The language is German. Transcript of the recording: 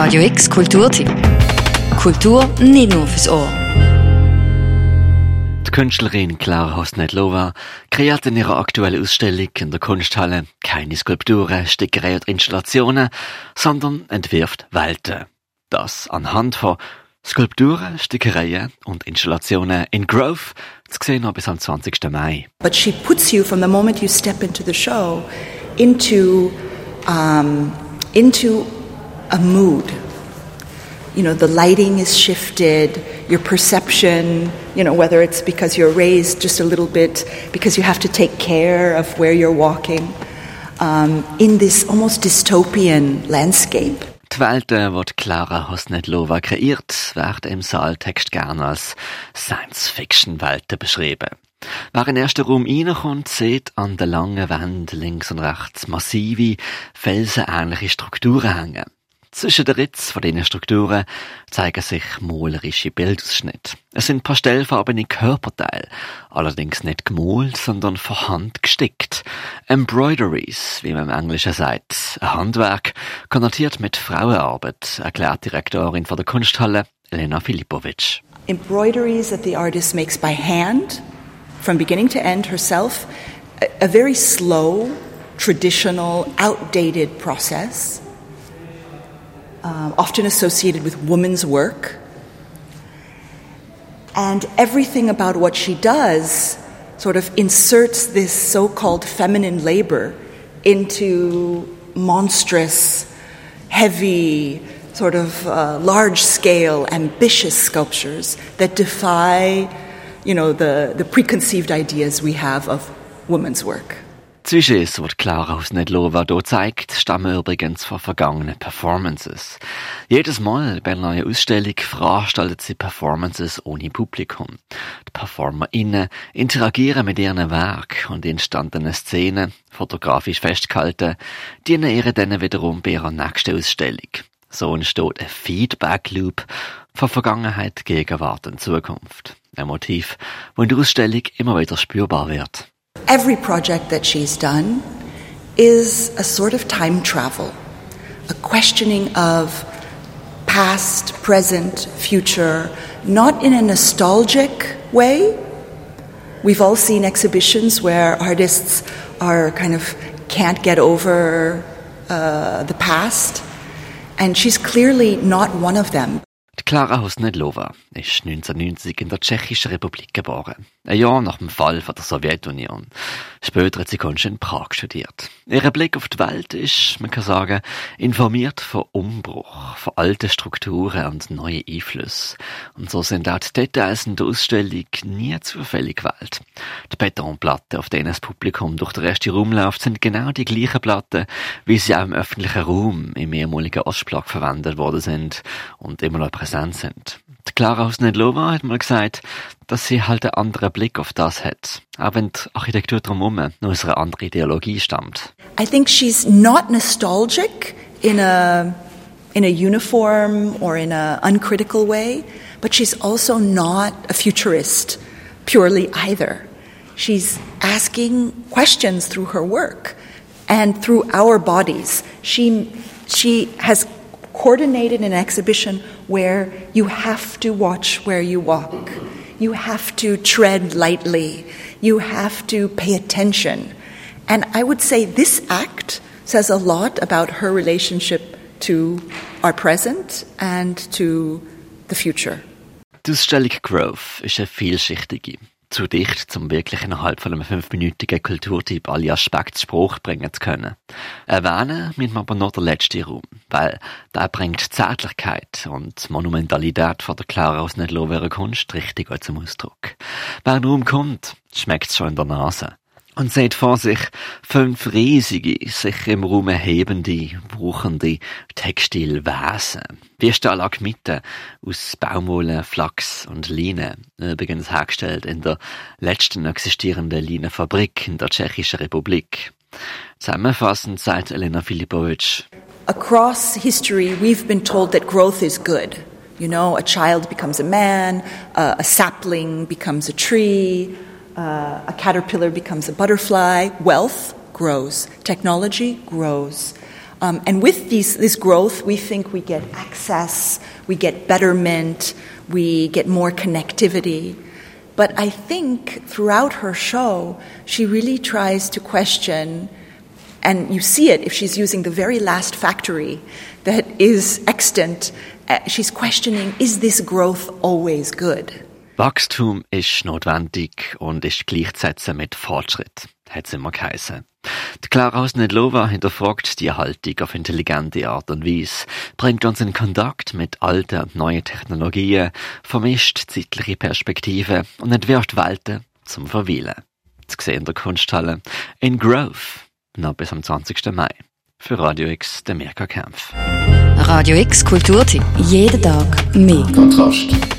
Radio X Kulturtipp. Kultur nicht nur fürs Ohr. Die Künstlerin Clara Hosnetlova kreiert in ihrer aktuellen Ausstellung in der Kunsthalle keine Skulpturen, Stickerei oder Installationen, sondern entwirft Welten. Das anhand von Skulpturen, Stickereien und Installationen in Grove zu sehen noch bis am 20. Mai. But she puts you from the moment you step into the show into um, into a mood. You know, the lighting is shifted, your perception, you know, whether it's because you're raised just a little bit, because you have to take care of where you're walking, um, in this almost dystopian landscape. Die Welten, die Clara Hosnetlova kreiert, werden im Saaltext gerne als Science-Fiction-Welten beschrieben. Wer in den ersten Raum reinkommt, sieht an der langen Wand links und rechts massive, felsenähnliche Strukturen hängen. Zwischen den Ritz von diesen Strukturen zeigen sich malerische Bildausschnitte. Es sind pastellfarbene Körperteile, allerdings nicht gemalt, sondern von Hand gestickt. Embroideries, wie man im Englischen sagt. Ein Handwerk, konnotiert mit Frauenarbeit, erklärt die Rektorin von der Kunsthalle, Elena Filipovic. Embroideries that the artist makes by hand, from beginning to end herself, a very slow, traditional, outdated process. Uh, often associated with woman's work. And everything about what she does sort of inserts this so called feminine labor into monstrous, heavy, sort of uh, large scale, ambitious sculptures that defy you know, the, the preconceived ideas we have of women's work. Sujets, die Clara Husnedlova hier zeigt, stammen übrigens von vergangenen Performances. Jedes Mal bei einer neuen Ausstellung veranstaltet sie Performances ohne Publikum. Die PerformerInnen interagieren mit ihren Werk und entstandenen Szenen, fotografisch festgehalten, dienen ihr dann wiederum bei ihrer nächsten Ausstellung. So entsteht ein Feedback-Loop von Vergangenheit, Gegenwart und Zukunft. Ein Motiv, das in der Ausstellung immer wieder spürbar wird. Every project that she's done is a sort of time travel, a questioning of past, present, future, not in a nostalgic way. We've all seen exhibitions where artists are kind of can't get over uh, the past, and she's clearly not one of them. Klara Husnedlova ist 1990 in der Tschechischen Republik geboren. Ein Jahr nach dem Fall von der Sowjetunion. Später hat sie Kunst in Prag studiert. Ihr Blick auf die Welt ist, man kann sagen, informiert von Umbruch, von alten Strukturen und neuen Einflüssen. Und so sind auch die Details in der Ausstellung nie zufällig gewählt. Die Betonplatten, auf denen das Publikum durch den ersten Raum läuft, sind genau die gleichen Platten, wie sie auch im öffentlichen Raum im ehemaligen Ostblock verwendet worden sind und immer noch sind. Die Clara Husnedlova hat mal gesagt, dass sie halt einen anderen Blick auf das hat. Auch wenn die Architektur drumherum noch aus einer anderen Ideologie stammt. I think she's not nostalgic in a in a uniform or in a uncritical way, but she's also not a futurist purely either. She's asking questions through her work and through our bodies. She she has coordinated an exhibition where you have to watch where you walk. You have to tread lightly. You have to pay attention. And I would say this act says a lot about her relationship to our present and to the future. Die Ausstellung Growth ist eine vielschichtige. Zu dicht, um wirklich innerhalb von einem fünfminütigen Kulturtipp alle Aspekte Spruch bringen zu können. Erwähnen müssen wir aber noch den letzten Raum, weil der bringt Zärtlichkeit und Monumentalität von der Clara aus Nedlover Kunst richtig zum Ausdruck. Wer in den Raum kommt, schmeckt es schon in der Nase und sieht vor sich fünf riesige, sich im Raum erhebende, wuchernde Textilwesen. Wie Stalagmiten aus Baumwolle, Flachs und Line, übrigens hergestellt in der letzten existierenden Linenfabrik in der Tschechischen Republik. Zusammenfassend sagt Elena Filipovic. Across history, we've been told that growth is good. You know, a child becomes a man, a sapling becomes a tree, uh, a caterpillar becomes a butterfly, wealth grows, technology grows, Um, and with these, this growth, we think we get access, we get betterment, we get more connectivity. But I think throughout her show, she really tries to question, and you see it if she's using the very last factory that is extant. Uh, she's questioning is this growth always good? Wachstum ist notwendig und ist gleichzusetzen mit Fortschritt, hat es immer geheißen. Die Clara Hausnedlova hinterfragt die Haltung auf intelligente Art und Weise, bringt uns in Kontakt mit alten und neuen Technologien, vermischt zeitliche Perspektiven und entwirft Welten zum Verweilen. Zu sehen in der Kunsthalle in Grove, noch bis am 20. Mai. Für Radio X, der Mirka Kempf. Radio X Kulturtipp. Jeden Tag mehr. Kontrast.